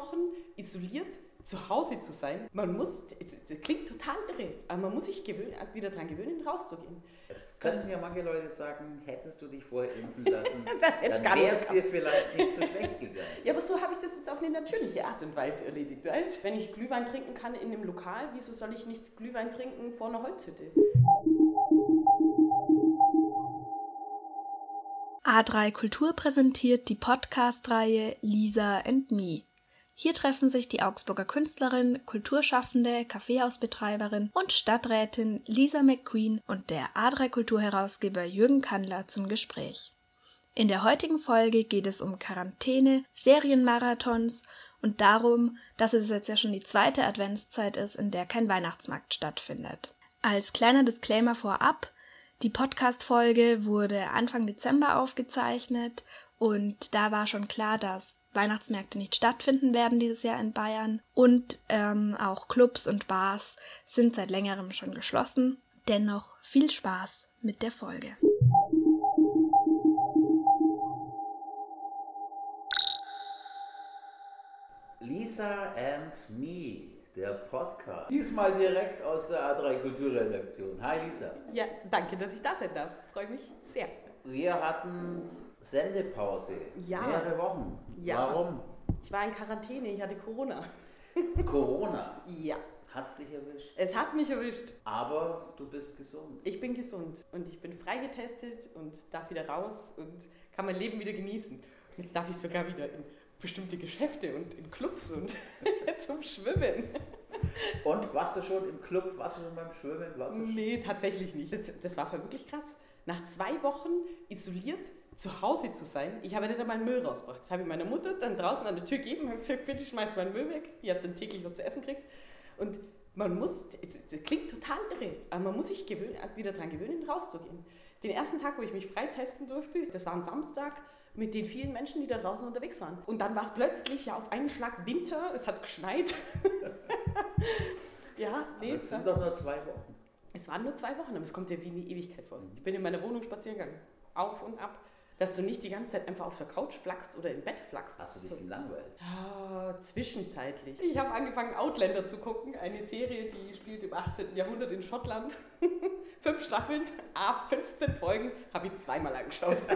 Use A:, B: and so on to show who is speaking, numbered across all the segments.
A: Wochen isoliert zu Hause zu sein. Man muss, das klingt total irre, aber man muss sich gewöhnen, wieder daran gewöhnen, rauszugehen.
B: Es könnten ja manche Leute sagen, hättest du dich vorher impfen lassen, dann wäre es dir vielleicht nicht so schlecht gegangen.
A: Ja, aber so habe ich das jetzt auf eine natürliche Art und Weise erledigt. Weißt? Wenn ich Glühwein trinken kann in einem Lokal, wieso soll ich nicht Glühwein trinken vor einer Holzhütte?
C: A3 Kultur präsentiert die Podcast-Reihe Lisa and Me. Hier treffen sich die Augsburger Künstlerin, Kulturschaffende, Kaffeehausbetreiberin und Stadträtin Lisa McQueen und der A3 Kulturherausgeber Jürgen Kandler zum Gespräch. In der heutigen Folge geht es um Quarantäne, Serienmarathons und darum, dass es jetzt ja schon die zweite Adventszeit ist, in der kein Weihnachtsmarkt stattfindet. Als kleiner Disclaimer vorab, die Podcast-Folge wurde Anfang Dezember aufgezeichnet und da war schon klar, dass Weihnachtsmärkte nicht stattfinden werden dieses Jahr in Bayern und ähm, auch Clubs und Bars sind seit längerem schon geschlossen. Dennoch viel Spaß mit der Folge.
B: Lisa and Me, der Podcast. Diesmal direkt aus der A3 Kulturredaktion. Hi Lisa.
A: Ja, danke, dass ich da sein darf. Freue mich sehr.
B: Wir hatten Sendepause. Ja. Mehrere Wochen. Ja. Warum?
A: Ich war in Quarantäne, ich hatte Corona.
B: Corona?
A: ja.
B: Hat es dich erwischt?
A: Es hat mich erwischt.
B: Aber du bist gesund.
A: Ich bin gesund und ich bin freigetestet und darf wieder raus und kann mein Leben wieder genießen. Jetzt darf ich sogar wieder in bestimmte Geschäfte und in Clubs und zum Schwimmen.
B: Und warst du schon im Club? Warst du schon beim Schwimmen?
A: Warst du nee, tatsächlich nicht. Das, das war wirklich krass. Nach zwei Wochen isoliert zu Hause zu sein. Ich habe nicht einmal Müll rausgebracht. Das habe ich meiner Mutter dann draußen an der Tür gegeben und gesagt, bitte schmeiß meinen Müll weg. Ich habe dann täglich was zu essen gekriegt. Und man muss, das klingt total irre, aber man muss sich gewöhnen, wieder daran gewöhnen, rauszugehen. Den ersten Tag, wo ich mich freitesten durfte, das war ein Samstag, mit den vielen Menschen, die da draußen unterwegs waren. Und dann war es plötzlich ja auf einen Schlag Winter, es hat geschneit.
B: ja, nee. Es sind doch nur zwei Wochen.
A: Es waren nur zwei Wochen, aber es kommt ja wie eine Ewigkeit vor. Ich bin in meiner Wohnung spazieren gegangen, auf und ab dass du nicht die ganze Zeit einfach auf der Couch flachst oder im Bett flachst.
B: Hast du dich gelangweilt?
A: Ja, zwischenzeitlich. Ich habe angefangen, Outlander zu gucken, eine Serie, die spielt im 18. Jahrhundert in Schottland. Fünf Staffeln, a 15 Folgen, habe ich zweimal angeschaut.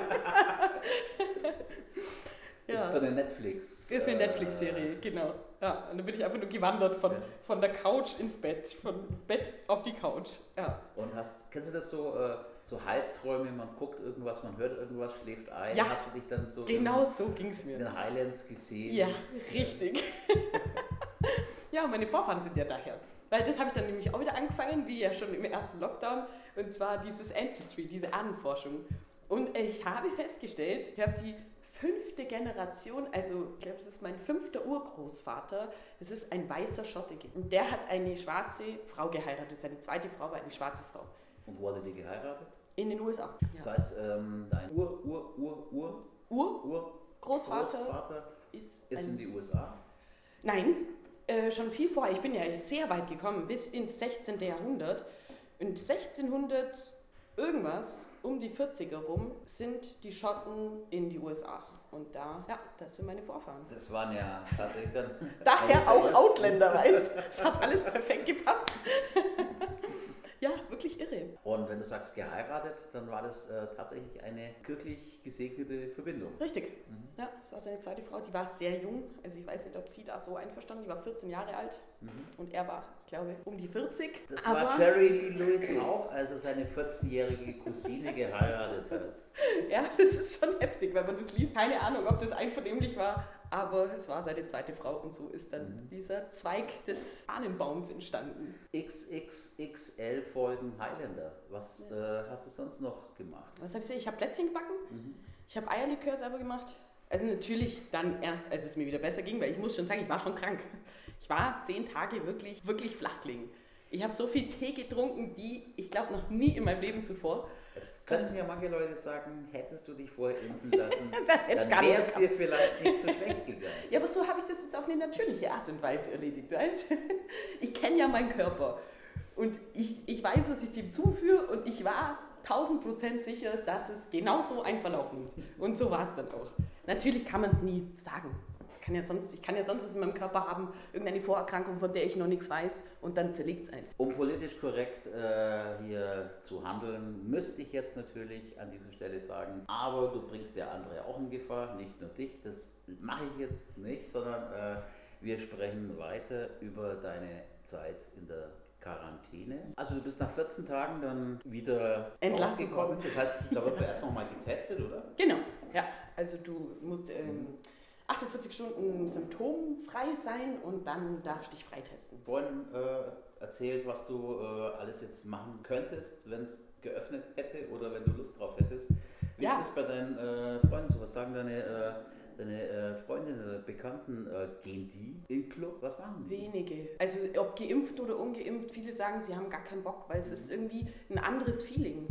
B: Ja. Ist so eine Netflix.
A: Ist eine Netflix-Serie, genau. Ja, und dann bin ich einfach nur gewandert von, ja. von der Couch ins Bett, von Bett auf die Couch. Ja.
B: Und hast, kennst du das so, äh, so Halbträume, man guckt irgendwas, man hört irgendwas, schläft ein, ja. hast du dich dann so
A: genau so ging's mir.
B: in den Highlands gesehen?
A: Ja, richtig. ja, meine Vorfahren sind ja daher. Weil das habe ich dann nämlich auch wieder angefangen, wie ja schon im ersten Lockdown, und zwar dieses Ancestry, diese Ahnenforschung. Und ich habe festgestellt, ich habe die fünfte Generation, also ich glaube, es ist mein fünfter Urgroßvater, das ist ein weißer Schotte. Und der hat eine schwarze Frau geheiratet. Seine zweite Frau war eine schwarze Frau.
B: Und wo hat er die geheiratet?
A: In den USA.
B: Ja. Das heißt, ähm, dein Ur, Ur, Ur, Ur,
A: Ur, Ur Großvater,
B: Großvater ist, ist in die USA?
A: Nein, äh, schon viel vorher. Ich bin ja sehr weit gekommen, bis ins 16. Jahrhundert. Und 1600 irgendwas, um die 40er rum, sind die Schotten in die USA. Und da, ja, das sind meine Vorfahren.
B: Das waren ja tatsächlich dann.
A: Daher auch Outländer, weißt du? Es hat alles perfekt gepasst. wirklich irre.
B: Und wenn du sagst geheiratet, dann war das äh, tatsächlich eine kirchlich gesegnete Verbindung.
A: Richtig. Mhm. Ja, das war seine zweite Frau. Die war sehr jung. Also ich weiß nicht, ob sie da so einverstanden. Die war 14 Jahre alt. Mhm. Und er war, glaube ich, um die 40.
B: Das Aber war Jerry Lee Lewis auch, als er seine 14-jährige Cousine geheiratet hat.
A: Ja, das ist schon heftig, wenn man das liest. Keine Ahnung, ob das einvernehmlich war, aber es war seine zweite Frau und so ist dann mhm. dieser Zweig des Ahnenbaums entstanden.
B: XXXL Folgen Highlander. Was ja. äh, hast du sonst noch gemacht?
A: Was habe ich Ich habe Plätzchen gebacken, mhm. ich habe Eierlikör selber gemacht. Also natürlich dann erst, als es mir wieder besser ging, weil ich muss schon sagen, ich war schon krank. Ich war zehn Tage wirklich, wirklich flach liegen. Ich habe so viel Tee getrunken wie, ich glaube, noch nie in meinem Leben zuvor.
B: Es könnten ja manche Leute sagen, hättest du dich vorher impfen lassen, dann wäre es dir vielleicht nicht so schlecht gegangen.
A: Ja, aber so habe ich das jetzt auf eine natürliche Art und Weise erledigt. Weißt? Ich kenne ja meinen Körper und ich, ich weiß, was ich dem zuführe und ich war 1000% sicher, dass es genau so ein Verlauf nimmt. Und so war es dann auch. Natürlich kann man es nie sagen. Kann ja sonst, ich kann ja sonst was in meinem Körper haben, irgendeine Vorerkrankung, von der ich noch nichts weiß und dann zerlegt es ein.
B: Um politisch korrekt äh, hier zu handeln, müsste ich jetzt natürlich an dieser Stelle sagen, aber du bringst ja andere auch in Gefahr, nicht nur dich. Das mache ich jetzt nicht, sondern äh, wir sprechen weiter über deine Zeit in der Quarantäne. Also du bist nach 14 Tagen dann wieder
A: Entlassen
B: rausgekommen. Das heißt, da wird man erst nochmal getestet, oder?
A: Genau, ja. Also du musst ähm, 48 Stunden symptomfrei sein und dann darfst du dich freitesten.
B: Vorhin äh, erzählt, was du äh, alles jetzt machen könntest, wenn es geöffnet hätte oder wenn du Lust drauf hättest. Wie
A: Ja.
B: ist das bei deinen äh, Freunden so? Was sagen deine, äh, deine äh, Freundinnen oder Bekannten? Äh, gehen die in Club? Was machen die?
A: Wenige. Also ob geimpft oder ungeimpft, viele sagen, sie haben gar keinen Bock, weil es ist irgendwie ein anderes Feeling.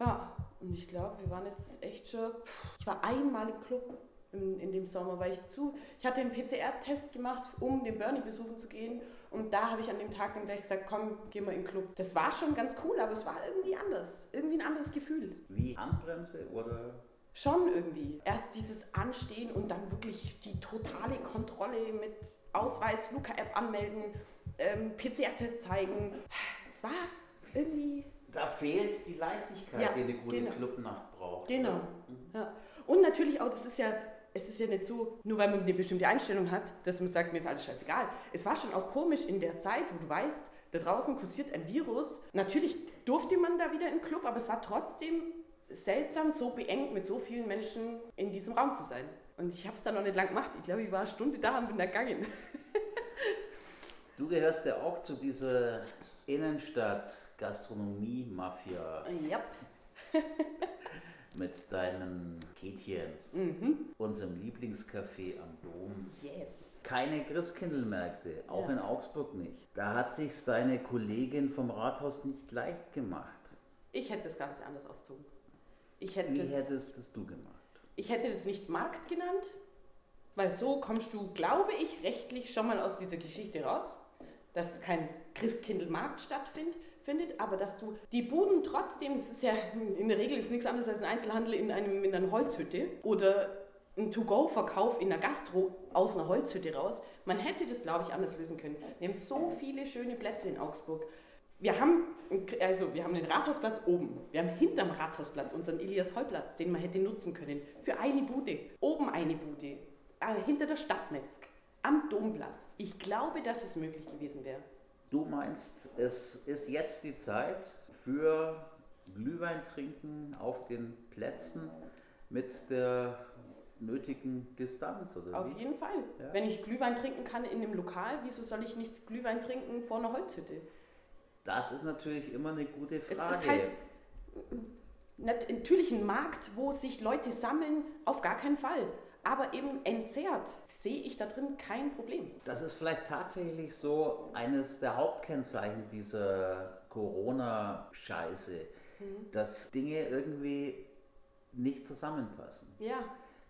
A: Ja, und ich glaube, wir waren jetzt echt schon. Ich war einmal im Club in, in dem Sommer, weil ich zu. Ich hatte einen PCR-Test gemacht, um den Bernie besuchen zu gehen. Und da habe ich an dem Tag dann gleich gesagt, komm, geh mal in den Club. Das war schon ganz cool, aber es war irgendwie anders. Irgendwie ein anderes Gefühl.
B: Wie Handbremse oder?
A: Schon irgendwie. Erst dieses Anstehen und dann wirklich die totale Kontrolle mit Ausweis, Luca-App anmelden, ähm, PCR-Test zeigen. Es war irgendwie.
B: Da fehlt die Leichtigkeit,
A: Ja,
B: die eine gute
A: genau.
B: Clubnacht braucht.
A: Genau.
B: oder?
A: Ja. Und natürlich auch, das ist ja, es ist ja nicht so, nur weil man eine bestimmte Einstellung hat, dass man sagt, mir ist alles scheißegal. Es war schon auch komisch in der Zeit, wo du weißt, da draußen kursiert ein Virus. Natürlich durfte man da wieder in den Club, aber es war trotzdem seltsam, so beengt mit so vielen Menschen in diesem Raum zu sein. Und ich habe es dann noch nicht lang gemacht. Ich glaube, ich war eine Stunde da und bin da gegangen.
B: Du gehörst ja auch zu dieser Innenstadt-Gastronomie-Mafia
A: Ja.
B: mit deinen Kätchens,
A: Mhm.
B: unserem Lieblingscafé am Dom.
A: Yes.
B: Keine Christkindlmärkte, auch
A: Ja.
B: in Augsburg nicht. Da hat sich's deine Kollegin vom Rathaus nicht leicht gemacht.
A: Ich hätte das Ganze anders aufgezogen. Ich hätte,
B: Wie
A: das,
B: hättest das du gemacht?
A: ich hätte das nicht Markt genannt, weil so kommst du, glaube ich, rechtlich schon mal aus dieser Geschichte raus, dass kein Christkindlmarkt stattfindet, findet, aber dass du die Buden trotzdem, das ist ja in der Regel ist nichts anderes als ein Einzelhandel in, einem, in einer Holzhütte oder ein To-Go-Verkauf in einer Gastro aus einer Holzhütte raus. Man hätte das, glaube ich, anders lösen können. Wir haben so viele schöne Plätze in Augsburg. Wir haben, also wir haben den Rathausplatz oben. Wir haben hinterm Rathausplatz unseren Elias-Holl-Platz, den man hätte nutzen können. Für eine Bude. Oben eine Bude. Äh, hinter der Stadtmetzg. Am Domplatz. Ich glaube, dass es möglich gewesen wäre.
B: Du meinst, es ist jetzt die Zeit für Glühwein trinken auf den Plätzen mit der nötigen Distanz, oder
A: Auf
B: wie?
A: jeden Fall.
B: Ja.
A: Wenn ich Glühwein trinken kann in einem Lokal, wieso soll ich nicht Glühwein trinken vor einer Holzhütte?
B: Das ist natürlich immer eine gute
A: Es
B: Frage.
A: ist halt nat- natürlich ein Markt, wo sich Leute sammeln, auf gar keinen Fall. Aber eben entzerrt sehe ich da drin kein Problem.
B: Das ist vielleicht tatsächlich so eines der Hauptkennzeichen dieser Corona-Scheiße,
A: Mhm.
B: dass Dinge irgendwie nicht zusammenpassen.
A: Ja,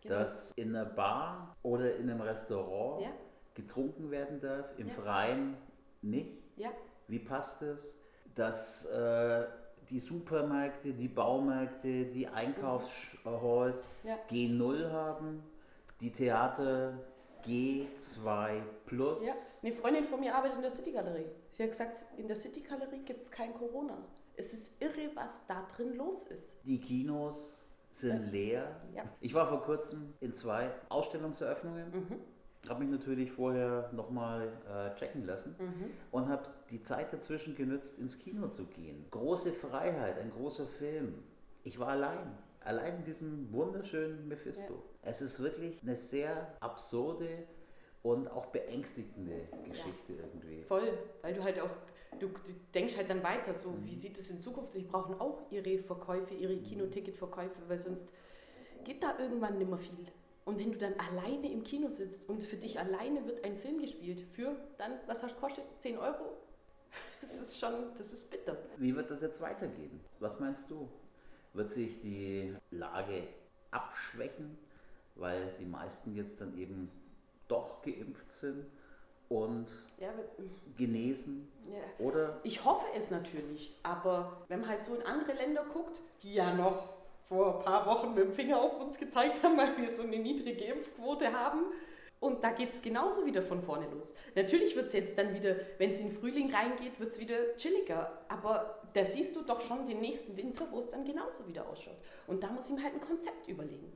A: genau.
B: Dass in einer Bar oder in einem Restaurant
A: Ja.
B: getrunken werden darf, im
A: Ja.
B: Freien nicht.
A: Ja,
B: Wie passt es? Dass äh, die Supermärkte, die Baumärkte, die Einkaufshalls
A: Ja.
B: G0 haben, die Theater G2 Plus.
A: ja. Eine Freundin von mir arbeitet in der City-Galerie. Sie hat gesagt, in der City-Galerie gibt es kein Corona. Es ist irre, was da drin los ist.
B: Die Kinos sind leer.
A: Ja.
B: Ich war vor kurzem in zwei Ausstellungseröffnungen,
A: Mhm.
B: habe mich natürlich vorher nochmal äh, checken lassen
A: Mhm.
B: und habe die Zeit dazwischen genützt, ins Kino zu gehen. Große Freiheit, ein großer Film. Ich war allein. Allein in diesem wunderschönen Mephisto. Es ist wirklich eine sehr absurde und auch beängstigende Geschichte irgendwie.
A: Voll, weil du halt auch, du, denkst halt dann weiter, so wie sieht es in Zukunft? Sie brauchen auch ihre Verkäufe, ihre Kinoticketverkäufe, weil sonst geht da irgendwann nimmer viel. Und wenn du dann alleine im Kino sitzt und für dich alleine wird ein Film gespielt, für dann, was hast du kostet? 10 Euro? Das ist schon, das ist bitter.
B: Wie wird das jetzt weitergehen? Was meinst du? Wird sich die Lage abschwächen, weil die meisten jetzt dann eben doch geimpft sind und
A: Ja, aber-
B: genesen?
A: ja.
B: Oder
A: Ich hoffe es natürlich, aber wenn man halt so in andere Länder guckt, die ja noch vor ein paar Wochen mit dem Finger auf uns gezeigt haben, weil wir so eine niedrige Impfquote haben, Und da geht es genauso wieder von vorne los. Natürlich wird es jetzt dann wieder, wenn es in den Frühling reingeht, wird es wieder chilliger. Aber da siehst du doch schon den nächsten Winter, wo es dann genauso wieder ausschaut. Und da muss ich mir halt ein Konzept überlegen.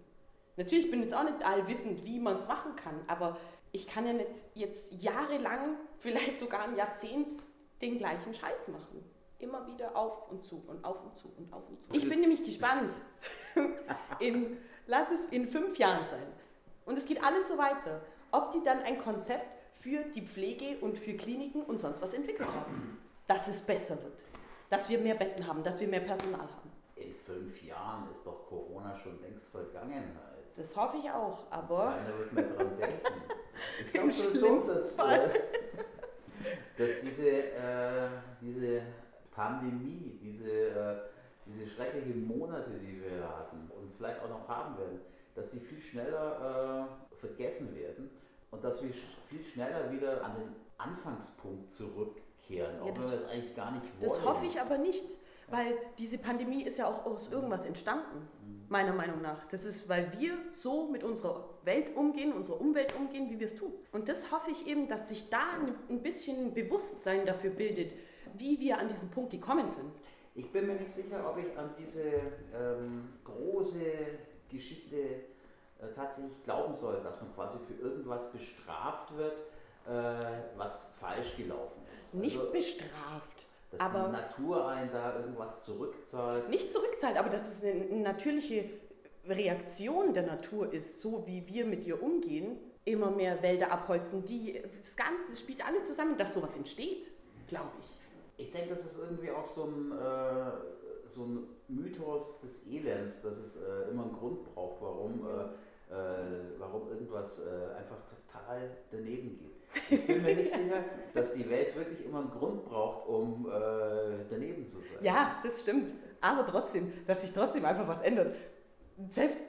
A: Natürlich bin ich jetzt auch nicht allwissend, wie man es machen kann, aber ich kann ja nicht jetzt jahrelang, vielleicht sogar ein Jahrzehnt, den gleichen Scheiß machen. Immer wieder auf und zu und auf und zu und auf und zu. Ich bin nämlich gespannt. in, lass es in fünf Jahren sein. Und es geht alles so weiter. Ob die dann ein Konzept für die Pflege und für Kliniken und sonst was entwickelt haben. Dass es besser wird. Dass wir mehr Betten haben, dass wir mehr Personal haben.
B: In fünf Jahren ist doch Corona schon längst Vergangenheit.
A: Das hoffe ich auch, aber.
B: Keiner wird mehr dran denken. Ich glaube sowieso, dass, äh, dass diese, äh, diese Pandemie, diese, äh, diese schrecklichen Monate, die wir hatten und vielleicht auch noch haben werden, dass die viel schneller äh, vergessen werden und dass wir viel schneller wieder an den Anfangspunkt zurückkehren, auch ja, das, wenn wir das eigentlich gar nicht wollen.
A: Das hoffe ich aber nicht, weil diese Pandemie ist ja auch aus irgendwas entstanden, meiner Meinung nach. Das ist, weil wir so mit unserer Welt umgehen, unserer Umwelt umgehen, wie wir es tun. Und das hoffe ich eben, dass sich da ein bisschen Bewusstsein dafür bildet, wie wir an diesen Punkt gekommen sind.
B: Ich bin mir nicht sicher, ob ich an diese ähm, große Geschichte äh, tatsächlich glauben soll, dass man quasi für irgendwas bestraft wird, äh, was falsch gelaufen ist.
A: Nicht also, bestraft.
B: Dass aber die Natur einen da irgendwas zurückzahlt.
A: Nicht zurückzahlt, aber dass es eine natürliche Reaktion der Natur ist, so wie wir mit ihr umgehen, immer mehr Wälder abholzen, die, das Ganze spielt alles zusammen, dass sowas entsteht, glaube ich.
B: Ich denke, das ist irgendwie auch so ein, äh, so ein Mythos des Elends, dass es äh, immer einen Grund braucht, warum, äh, äh warum irgendwas äh, einfach total daneben geht. Ich bin mir nicht sicher, dass die Welt wirklich immer einen Grund braucht, um äh, daneben zu sein.
A: Ja, das stimmt. Aber trotzdem, dass sich trotzdem einfach was ändert. Selbst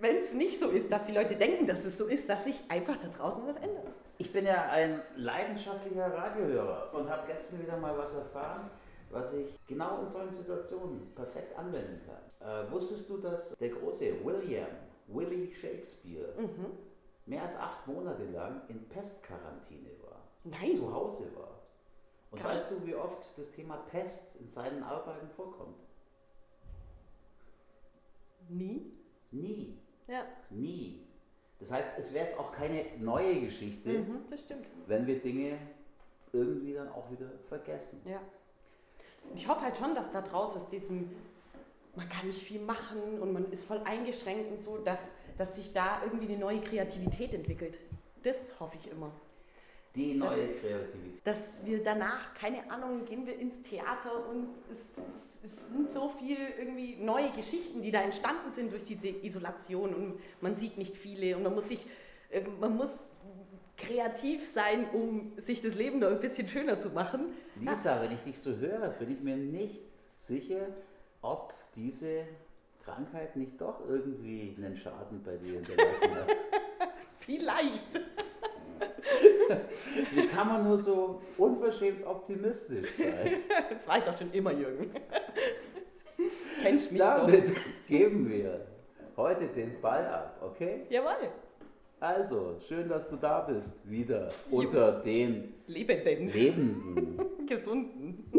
A: wenn es nicht so ist, dass die Leute denken, dass es so ist, dass sich einfach da draußen was ändert.
B: Ich bin ja ein leidenschaftlicher Radiohörer und habe gestern wieder mal was erfahren, was ich genau in solchen Situationen perfekt anwenden kann. Äh, wusstest du, dass der große William, Willie Shakespeare, mhm. mehr als acht Monate lang in Pestquarantäne war?
A: Nein.
B: Zu Hause war. Und Krass. weißt du, wie oft das Thema Pest in seinen Arbeiten vorkommt?
A: Nie.
B: Nie.
A: Ja.
B: Nie. Das heißt, es wäre jetzt auch keine neue Geschichte,
A: mhm,
B: wenn wir Dinge irgendwie dann auch wieder vergessen.
A: Ja. Ich hoffe halt schon, dass da draußen aus diesem, man kann nicht viel machen und man ist voll eingeschränkt und so, dass, dass sich da irgendwie eine neue Kreativität entwickelt. Das hoffe ich immer.
B: Die neue dass, Kreativität.
A: Dass wir danach, keine Ahnung, gehen wir ins Theater und es, es, es, sind so viele irgendwie neue Geschichten, die da entstanden sind durch diese Isolation und man sieht nicht viele und man muss sich, äh, man muss kreativ sein, um sich das Leben noch ein bisschen schöner zu machen.
B: Lisa, wenn ich dich so höre, bin ich mir nicht sicher, ob diese Krankheit nicht doch irgendwie einen Schaden bei dir hinterlassen hat.
A: Vielleicht.
B: Wie kann man nur so unverschämt optimistisch sein?
A: Das war ich doch schon immer, Jürgen. Kennst mich
B: Damit
A: doch.
B: geben wir heute den Ball ab, okay?
A: Jawohl.
B: Also, schön, dass du da bist, wieder unter den
A: Lebenden.
B: Lebenden.
A: Gesunden.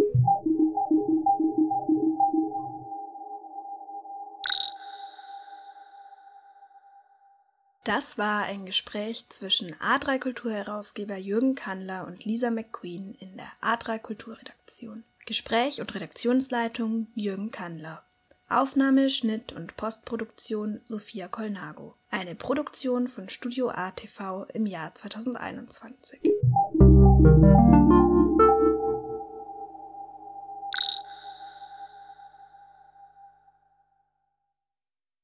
C: Das war ein Gespräch zwischen A3 Kulturherausgeber Jürgen Kandler und Lisa McQueen in der A3 Kulturredaktion. Gespräch und Redaktionsleitung Jürgen Kandler. Aufnahme, Schnitt und Postproduktion Sophia Kolnago. Eine Produktion von Studio ATV im Jahr 2021.